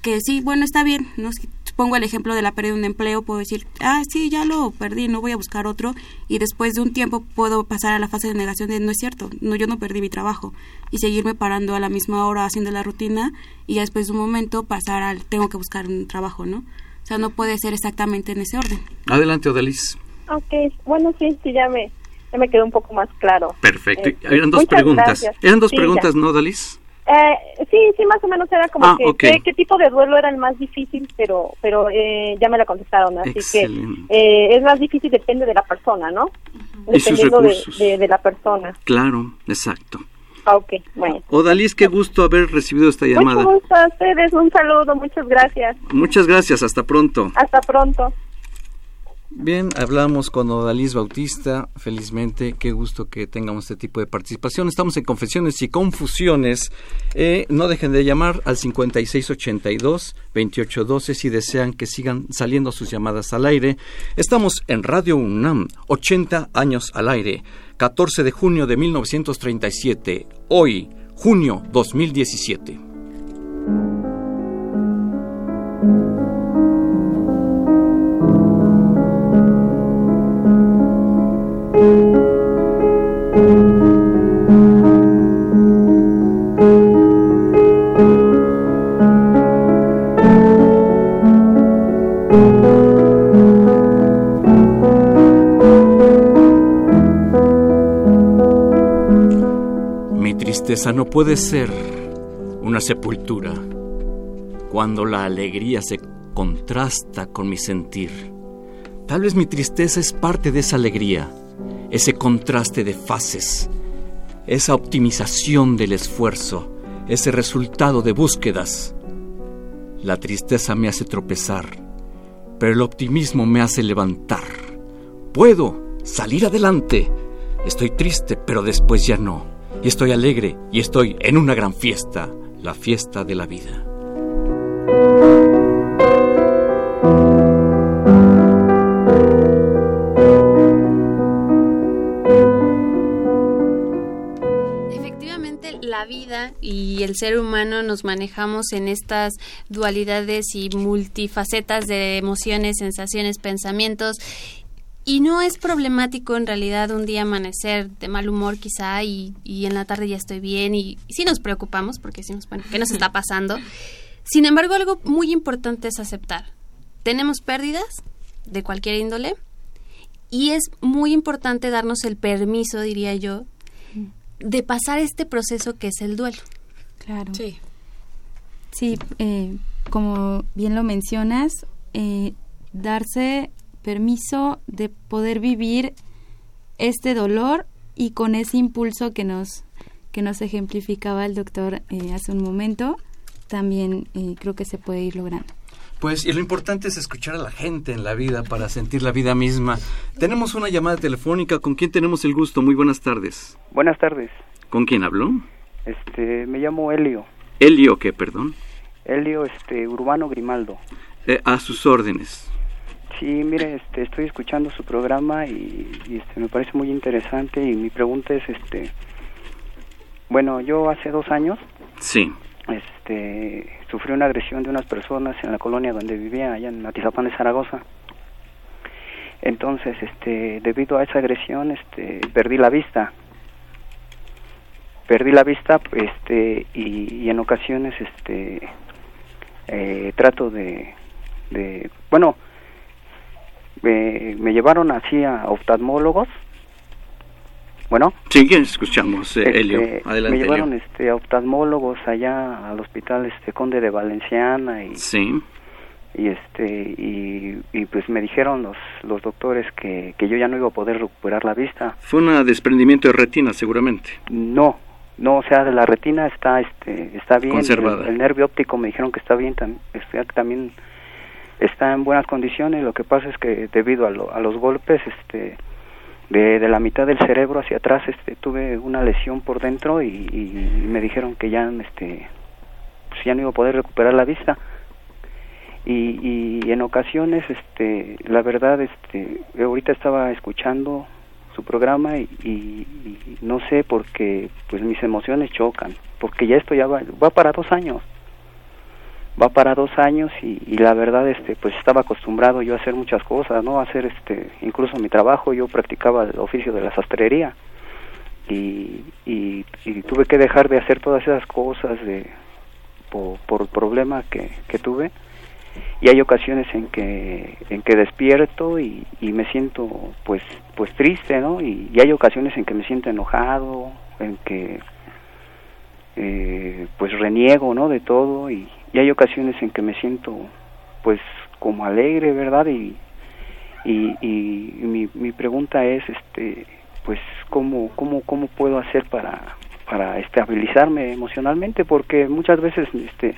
que sí, bueno, está bien, no pongo el ejemplo de la pérdida de un empleo, puedo decir, ah, sí, ya lo perdí, no voy a buscar otro, y después de un tiempo puedo pasar a la fase de negación de no es cierto, no, yo no perdí mi trabajo, y seguirme parando a la misma hora haciendo la rutina, y después de un momento pasar al tengo que buscar un trabajo, ¿no? Sea, no puede ser exactamente en ese orden. Adelante, Odalis. Ok, bueno, sí, sí, ya me, ya me quedó un poco más claro. Perfecto. Eh, Eran dos preguntas. Gracias. Eran dos sí, preguntas, ya. ¿no, Odalis? Eh, sí, sí, más o menos era como Ah, que ok. qué, qué tipo de duelo era el más difícil, pero pero eh, ya me la contestaron, así Excelente. que eh, es más difícil depende de la persona, ¿no? Y sus Dependiendo de, recursos. de, de la persona. Claro, exacto. Ah, ok, bueno. Odalis, qué gusto haber recibido esta llamada. Mucho gusto a ustedes, un saludo, muchas gracias. Muchas gracias, hasta pronto. Hasta pronto. Bien, hablamos con Odalis Bautista, felizmente, qué gusto que tengamos este tipo de participación. Estamos en Confesiones y Confusiones. Eh, no dejen de llamar al 5682-2812 si desean que sigan saliendo sus llamadas al aire. Estamos en Radio UNAM, 80 años al aire, 14 de junio de 1937, hoy, junio 2017. Tristeza no puede ser una sepultura cuando la alegría se contrasta con mi sentir. Tal vez mi tristeza es parte de esa alegría, ese contraste de fases, esa optimización del esfuerzo, ese resultado de búsquedas. La tristeza me hace tropezar, pero el optimismo me hace levantar. Puedo salir adelante. Estoy triste, pero después ya no. Y estoy alegre y estoy en una gran fiesta, la fiesta de la vida. Efectivamente, la vida y el ser humano nos manejamos en estas dualidades y multifacetas de emociones, sensaciones, pensamientos. Y no es problemático en realidad un día amanecer de mal humor quizá y, y en la tarde ya estoy bien y, y sí nos preocupamos porque decimos, bueno, ¿qué nos está pasando? Sin embargo, algo muy importante es aceptar. Tenemos pérdidas de cualquier índole y es muy importante darnos el permiso, diría yo, de pasar este proceso que es el duelo. Claro. Sí. Sí, eh, como bien lo mencionas, eh, darse permiso de poder vivir este dolor y con ese impulso que nos que nos ejemplificaba el doctor eh, hace un momento, también eh, creo que se puede ir logrando. Pues, y lo importante es escuchar a la gente en la vida para sentir la vida misma. Tenemos una llamada telefónica. ¿Con quién tenemos el gusto? Muy buenas tardes. Buenas tardes. ¿Con quién habló? Este, me llamo Helio. Elio, ¿qué, perdón? Helio, este, Urbano Grimaldo. Eh, a sus órdenes. Sí, mire, este, estoy escuchando su programa y, y, este, me parece muy interesante y mi pregunta es, este, bueno, yo hace dos años, Sí. este, sufrí una agresión de unas personas en la colonia donde vivía, allá en Atizapán de Zaragoza. Entonces, este, debido a esa agresión, este, perdí la vista. Perdí la vista, este, y, y en ocasiones, este, eh, trato de, de, bueno, me, me llevaron así a oftalmólogos. Bueno. Sí, que escuchamos, eh, Este, Elio. Adelante, me llevaron Elio. este a oftalmólogos allá al hospital este Conde de Valenciana y Sí. y este y, y pues me dijeron los los doctores que, que yo ya no iba a poder recuperar la vista Fue un desprendimiento de retina, seguramente. no no o sea la retina está este está bien Conservada. el, el nervio óptico me dijeron que está bien tam- está- también está en buenas condiciones lo que pasa es que debido a, lo- a los golpes este de, de la mitad del cerebro hacia atrás este tuve una lesión por dentro y, me dijeron que ya este pues ya no iba a poder recuperar la vista. Y, y en ocasiones este la verdad este ahorita estaba escuchando su programa y, y- y no sé porque pues mis emociones chocan porque ya esto ya va, va para dos años va para dos años y, la verdad este pues estaba acostumbrado yo a hacer muchas cosas no a hacer este incluso mi trabajo yo practicaba el oficio de la sastrería y, y, y tuve que dejar de hacer todas esas cosas de por, el problema que, que tuve. Y hay ocasiones en que en que despierto y, me siento pues pues triste no y, y hay ocasiones en que me siento enojado en que eh, pues reniego no de todo y, y hay ocasiones en que me siento pues como alegre verdad y y, y mi, mi pregunta es este pues cómo cómo cómo puedo hacer para para estabilizarme emocionalmente porque muchas veces este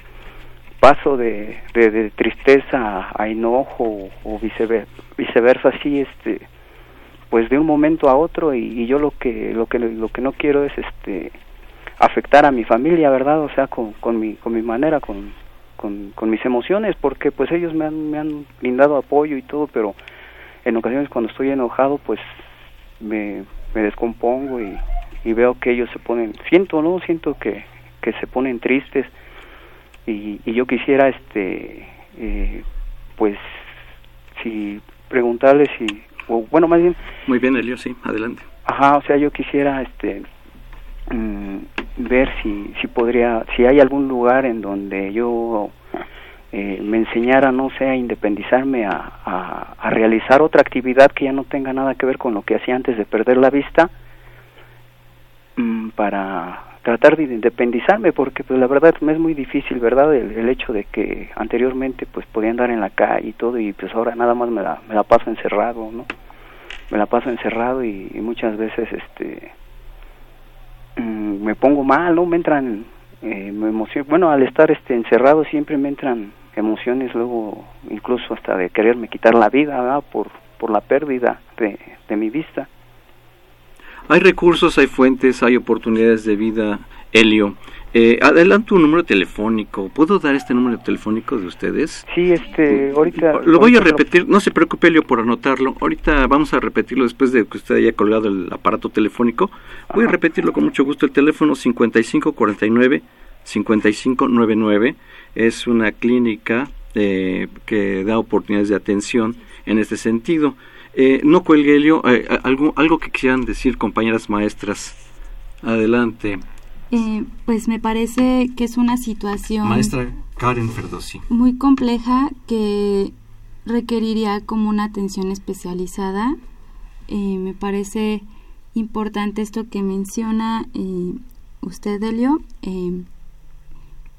paso de, de, tristeza a enojo o viceversa, viceversa así este pues de un momento a otro y, y yo lo que lo que lo que no quiero es este afectar a mi familia verdad o sea con, con mi con mi manera con, con, con mis emociones porque pues ellos me han me han brindado apoyo y todo pero en ocasiones cuando estoy enojado pues me, me descompongo y, y veo que ellos se ponen siento no siento que que se ponen tristes y, y yo quisiera este eh, pues si preguntarles si o bueno más bien Muy bien, Elio, sí, adelante. ajá o sea yo quisiera este mm, ver si si podría si hay algún lugar en donde yo eh, me enseñara no sé a independizarme a, a, realizar otra actividad que ya no tenga nada que ver con lo que hacía antes de perder la vista mm, para tratar de independizarme porque pues la verdad me es muy difícil verdad el, el hecho de que anteriormente pues podía andar en la calle y todo y pues ahora nada más me la, me la paso encerrado no me la paso encerrado y, y muchas veces este mm, me pongo mal me entran eh, me emociono bueno al estar este encerrado siempre me entran emociones luego incluso hasta de quererme quitar la vida por por la pérdida de, de mi vista. Hay recursos, hay fuentes, hay oportunidades de vida, Elio. Eh, adelanto un número telefónico. ¿Puedo dar este número telefónico de ustedes? sí este ahorita Lo voy a repetir, no se preocupe Elio por anotarlo. Ahorita vamos a repetirlo después de que usted haya colgado el aparato telefónico. Voy a repetirlo con mucho gusto. El teléfono 5549 5599 es una clínica eh, que da oportunidades de atención en este sentido. Eh, no cuelgue Elio, eh, algo, algo que quieran decir compañeras maestras. Adelante. Eh, pues me parece que es una situación Maestra Karen Ferdosi. muy compleja que requeriría como una atención especializada. Eh, me parece importante esto que menciona eh, usted, Elio, eh,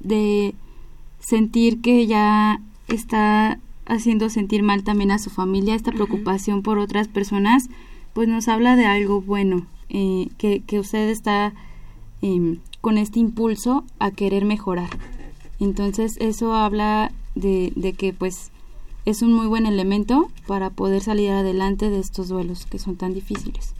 de sentir que ya está haciendo sentir mal también a su familia, esta preocupación por otras personas, pues nos habla de algo bueno, eh, que, que usted está em, con este impulso a querer mejorar. Entonces eso habla de, de que pues es un muy buen elemento para poder salir adelante de estos duelos que son tan difíciles.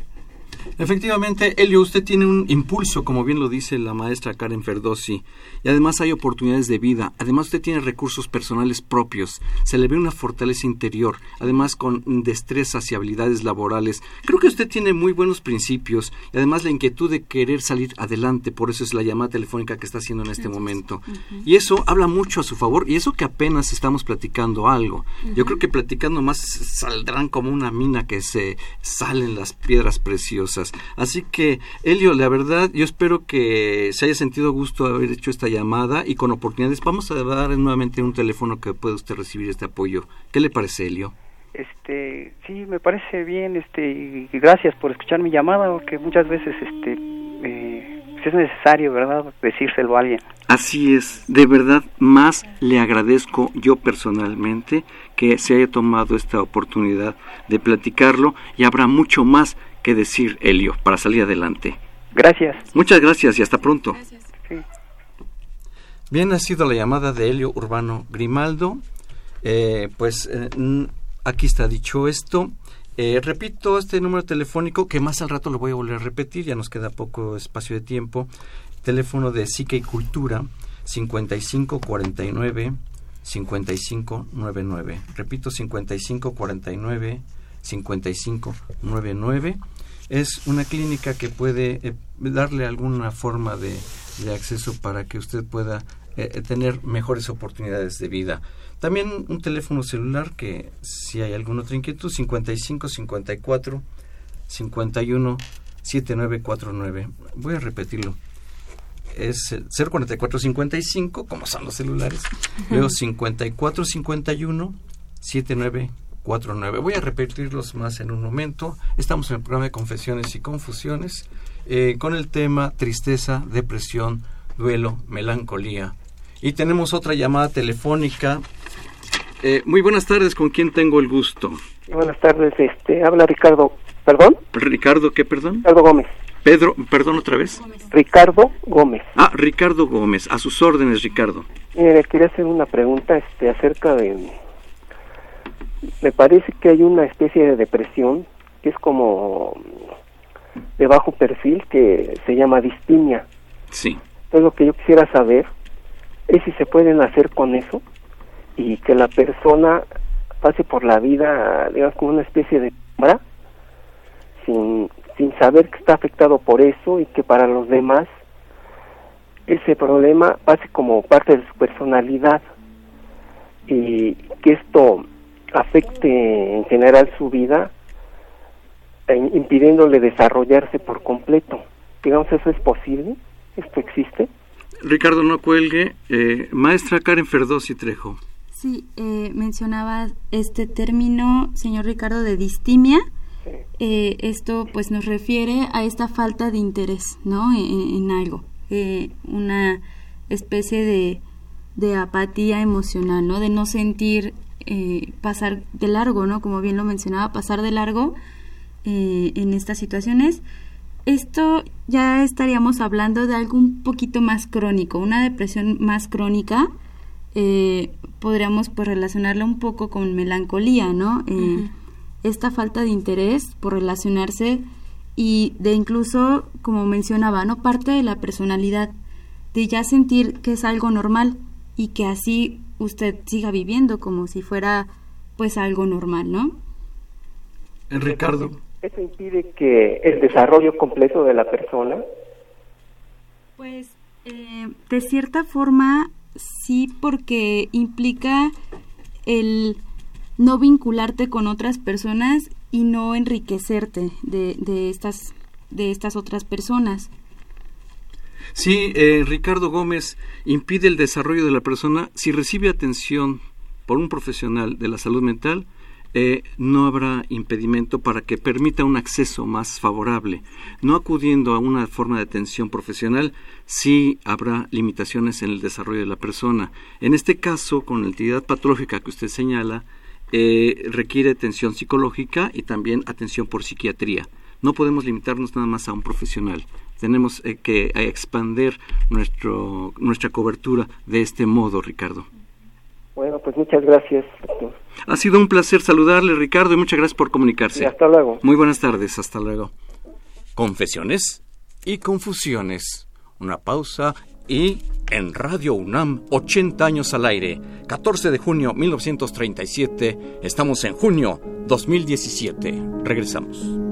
Efectivamente, Elio, usted tiene un impulso, como bien lo dice la maestra Karen Ferdosi, y además hay oportunidades de vida. Además, usted tiene recursos personales propios. Se le ve una fortaleza interior, además con destrezas y habilidades laborales. Creo que usted tiene muy buenos principios y además la inquietud de querer salir adelante. Por eso es la llamada telefónica que está haciendo en este momento. Y eso habla mucho a su favor, y eso que apenas estamos platicando algo. Yo creo que platicando más saldrán como una mina que se salen las piedras preciosas. Así que, Elio, la verdad, yo espero que se haya sentido gusto haber hecho esta llamada y con oportunidades. Vamos a dar nuevamente un teléfono que pueda usted recibir este apoyo. ¿Qué le parece, Elio? Este, sí, me parece bien, este, y gracias por escuchar mi llamada, porque muchas veces, este, eh, pues es necesario, ¿verdad? Decírselo a alguien. Así es, de verdad más le agradezco yo personalmente que se haya tomado esta oportunidad de platicarlo y habrá mucho más que decir, Helio, para salir adelante. Gracias. Muchas gracias y hasta pronto. Bien, ha sido la llamada de Helio Urbano Grimaldo. Eh, pues eh, aquí está dicho esto. Eh, repito este número telefónico que más al rato lo voy a volver a repetir, ya nos queda poco espacio de tiempo. Teléfono de Psique y Cultura 5549 5599. Repito 5549 5599. Es una clínica que puede eh, darle alguna forma de, de, acceso para que usted pueda eh, tener mejores oportunidades de vida. También un teléfono celular que si hay alguna otra inquietud, 55 54 51 7949. Voy a repetirlo. Es 044 55, como son los celulares. Luego 54 51 7949. Voy a repetirlos más en un momento. Estamos en el programa de Confesiones y Confusiones eh, con el tema tristeza, depresión, duelo, melancolía. Y tenemos otra llamada telefónica eh, muy buenas tardes, ¿con quién tengo el gusto? Buenas tardes, este, habla Ricardo, ¿perdón? Ricardo, ¿qué perdón? Ricardo Gómez. Pedro, perdón otra vez. Ricardo Gómez. Ah, Ricardo Gómez, a sus órdenes, Ricardo. Mire, quería hacer una pregunta este, acerca de... Me parece que hay una especie de depresión que es como de bajo perfil que se llama distimia. Sí. Entonces lo que yo quisiera saber es si se pueden hacer con eso y que la persona pase por la vida, digamos, como una especie de sombra, sin, sin saber que está afectado por eso y que para los demás ese problema pase como parte de su personalidad y que esto afecte en general su vida, eh, impidiéndole desarrollarse por completo. Digamos, ¿eso es posible? ¿Esto existe? Ricardo, no cuelgue. Eh, maestra Karen Ferdosi Trejo. Sí, eh, mencionaba este término, señor Ricardo, de distimia. Eh, esto pues nos refiere a esta falta de interés, ¿no? En, algo, eh, una especie de, de, apatía emocional, ¿no? De no sentir eh, pasar de largo, ¿no? Como bien lo mencionaba, pasar de largo en estas situaciones. Esto ya estaríamos hablando de algo un poquito más crónico, una depresión más crónica eh, podríamos pues relacionarla un poco con melancolía, ¿no? Eh, esta falta de interés por relacionarse y de incluso, como mencionaba, ¿no? Parte de la personalidad, de ya sentir que es algo normal y que así usted siga viviendo como si fuera pues algo normal, ¿no? Ricardo. ¿Eso impide que el desarrollo completo de la persona? Pues eh, de cierta forma sí porque implica el no vincularte con otras personas y no enriquecerte de, de estas de estas otras personas. Sí, eh, Ricardo Gómez impide el desarrollo de la persona si recibe atención por un profesional de la salud mental eh, no habrá impedimento para que permita un acceso más favorable. No acudiendo a una forma de atención profesional, sí habrá limitaciones en el desarrollo de la persona. En este caso, con la entidad patológica que usted señala, eh, requiere atención psicológica y también atención por psiquiatría. No podemos limitarnos nada más a un profesional. Tenemos eh, que expandir nuestro, nuestra cobertura de este modo, Ricardo. Bueno, pues muchas gracias. Ha sido un placer saludarle, Ricardo, y muchas gracias por comunicarse. hasta luego. Muy buenas tardes, hasta luego. Confesiones y confusiones. Una pausa y en Radio UNAM, 80 años al aire, 14 de junio 1937, estamos en junio 2017. Regresamos.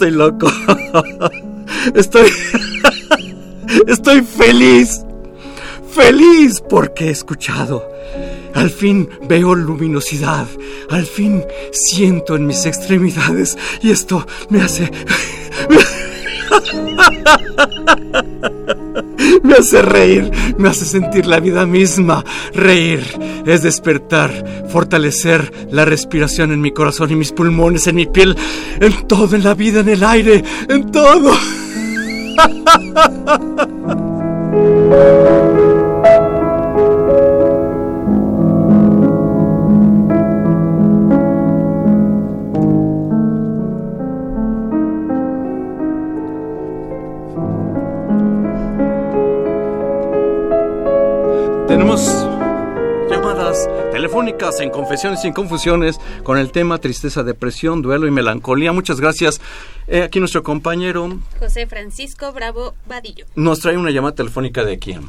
Estoy loco. Estoy. Estoy feliz. Feliz porque he escuchado. Al fin veo luminosidad. Al fin siento en mis extremidades. Y esto me hace. Hace reír, me hace sentir la vida misma. Reír es despertar, fortalecer la respiración en mi corazón y mis pulmones, en mi piel, en todo, en la vida, en el aire, en todo. telefónicas en Confesiones sin Confusiones con el tema tristeza, depresión, duelo y melancolía. Muchas gracias. Eh, aquí nuestro compañero José Francisco Bravo Vadillo. nos trae una llamada telefónica de quién.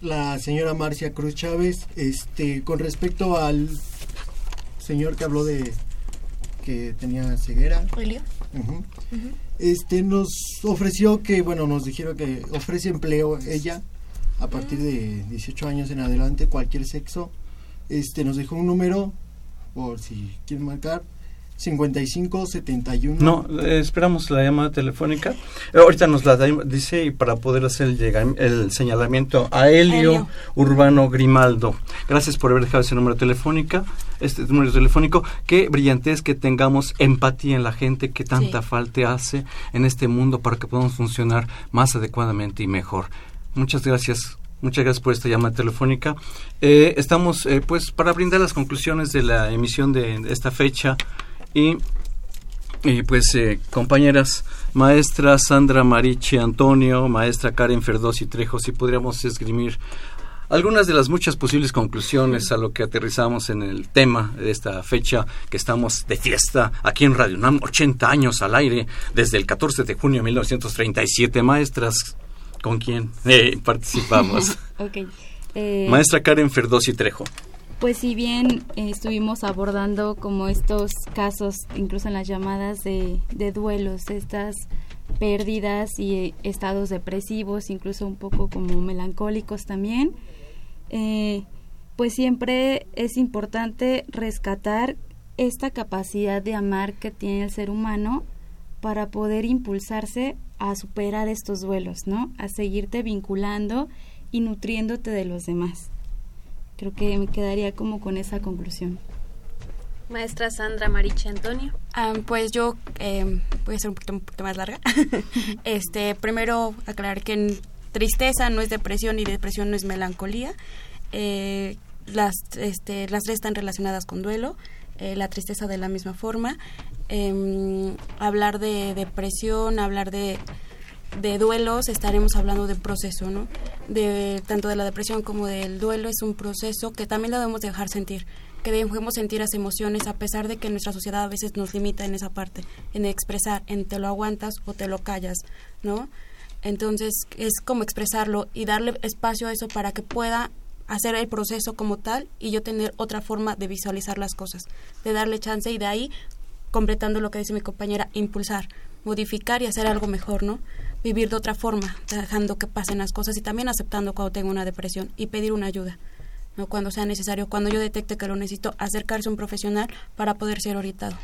La señora Marcia Cruz Chávez, este, con respecto al señor que habló de que tenía ceguera. Julio. Este nos ofreció que, bueno, nos dijeron que ofrece empleo ella a partir de 18 años en adelante, cualquier sexo. Este nos dejó un número por si quieren marcar 55 71 No, eh, esperamos la llamada telefónica. Eh, ahorita nos la da- dice y para poder hacer el, el señalamiento a Helio, Helio. Urbano Grimaldo. Gracias por haber dejado ese número telefónica, este número telefónico. Qué brillantez que tengamos empatía en la gente que tanta Sí. falta hace en este mundo para que podamos funcionar más adecuadamente y mejor. Muchas gracias. Muchas gracias por esta llamada telefónica. Eh, estamos, eh, pues, para brindar las conclusiones de la emisión de esta fecha y pues eh, compañeras, maestra Sandra Mariche Antonio, maestra Karen Ferdosi Trejo, si podríamos esgrimir algunas de las muchas posibles conclusiones a lo que aterrizamos en el tema de esta fecha que estamos de fiesta aquí en Radio UNAM, 80 años al aire desde el 14 de junio de 1937. Maestras, ¿con quién eh, participamos? Ok. Eh, Maestra Karen Ferdosi Trejo. Pues si bien eh, estuvimos abordando como estos casos, incluso en las llamadas de, de duelos, estas pérdidas y eh, estados depresivos, incluso un poco como melancólicos también, pues siempre es importante rescatar esta capacidad de amar que tiene el ser humano para poder impulsarse a superar estos duelos, ¿no? A seguirte vinculando y nutriéndote de los demás. Creo que me quedaría como con esa conclusión. Maestra Sandra Mariche Antonio. Ah, pues yo eh, voy a ser un poquito, un poquito más larga. este, primero aclarar que tristeza no es depresión y depresión no es melancolía. Eh, las, este, las tres están relacionadas con duelo. eh, la tristeza de la misma forma. Em, hablar de depresión, hablar de, de duelos, estaremos hablando de proceso, ¿no? De, tanto de la depresión como del duelo es un proceso que también lo debemos dejar sentir, que debemos sentir las emociones a pesar de que nuestra sociedad a veces nos limita en esa parte, en expresar, en te lo aguantas o te lo callas, ¿no? Entonces es como expresarlo y darle espacio a eso para que pueda hacer el proceso como tal y yo tener otra forma de visualizar las cosas, de darle chance y de ahí, completando lo que dice mi compañera, impulsar, modificar y hacer algo mejor, ¿no? Vivir de otra forma, dejando que pasen las cosas y también aceptando cuando tengo una depresión y pedir una ayuda, ¿no? Cuando sea necesario, cuando yo detecte que lo necesito, acercarse a un profesional para poder ser orientado.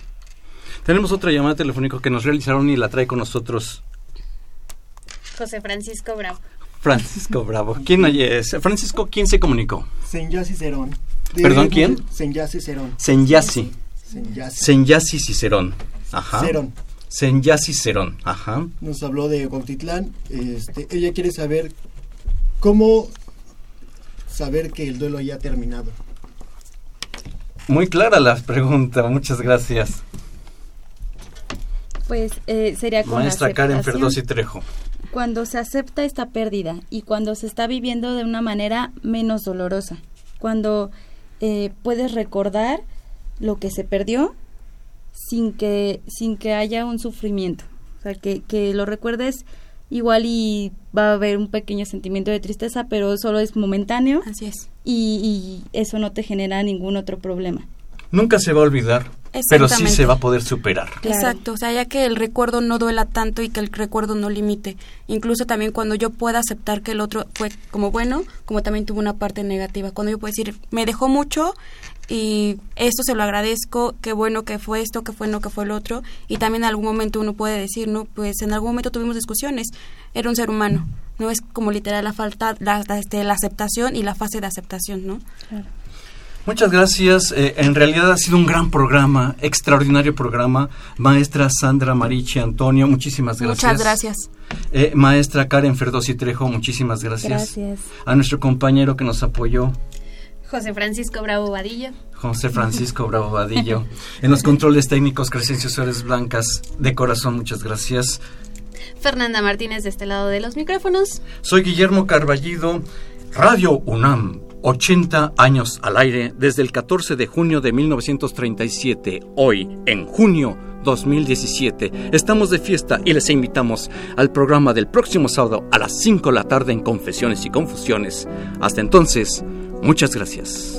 Tenemos otra llamada telefónica que nos realizaron y la trae con nosotros José Francisco Bravo. Francisco Bravo. ¿Quién es? Francisco, ¿quién se comunicó? Senyasi Cerón. De- ¿Perdón, quién? Senyasi Cerón. Senyasi. Senyasi. Cicerón. Ajá. Cerón. Senyasi Cerón. Ajá. Nos habló de Cuautitlán. Este, ella quiere saber cómo saber que el duelo ya ha terminado. Muy clara la pregunta, muchas gracias. Pues eh, sería con Maestra Karen. Ferdosi Trejo. Cuando se acepta esta pérdida y cuando se está viviendo de una manera menos dolorosa, cuando eh, puedes recordar lo que se perdió sin que sin que haya un sufrimiento, o sea que, que lo recuerdes igual y va a haber un pequeño sentimiento de tristeza, pero solo es momentáneo. Así es. Y, y eso no te genera ningún otro problema. Nunca se va a olvidar, pero sí se va a poder superar. Exacto, o sea, ya que el recuerdo no duela tanto y que el recuerdo no limite. Incluso también cuando yo pueda aceptar que el otro fue como bueno, como también tuvo una parte negativa. Cuando yo puedo decir, me dejó mucho y esto se lo agradezco, qué bueno que fue esto, qué fue no, que fue el otro. Y también en algún momento uno puede decir, no, pues en algún momento tuvimos discusiones, era un ser humano. No es como literal la falta, la, este, la aceptación y la fase de aceptación, ¿no? Claro. Muchas gracias. Eh, en realidad ha sido un gran programa, extraordinario programa. Maestra Sandra Marichi Antonio, muchísimas gracias. Muchas gracias. Eh, maestra Karen Ferdosi Trejo, muchísimas gracias. Gracias. A nuestro compañero que nos apoyó. José Francisco Bravo Vadillo. José Francisco Bravo Vadillo. En los controles técnicos, Crescencio Suárez Blancas. De corazón, muchas gracias. Fernanda Martínez de este lado de los micrófonos. Soy Guillermo Carballido. Radio UNAM 80 años al aire desde el 14 de junio de 1937. Hoy, en junio 2017, estamos de fiesta y les invitamos al programa del próximo sábado a las 5 de la tarde en Confesiones y Confusiones. Hasta entonces, muchas gracias.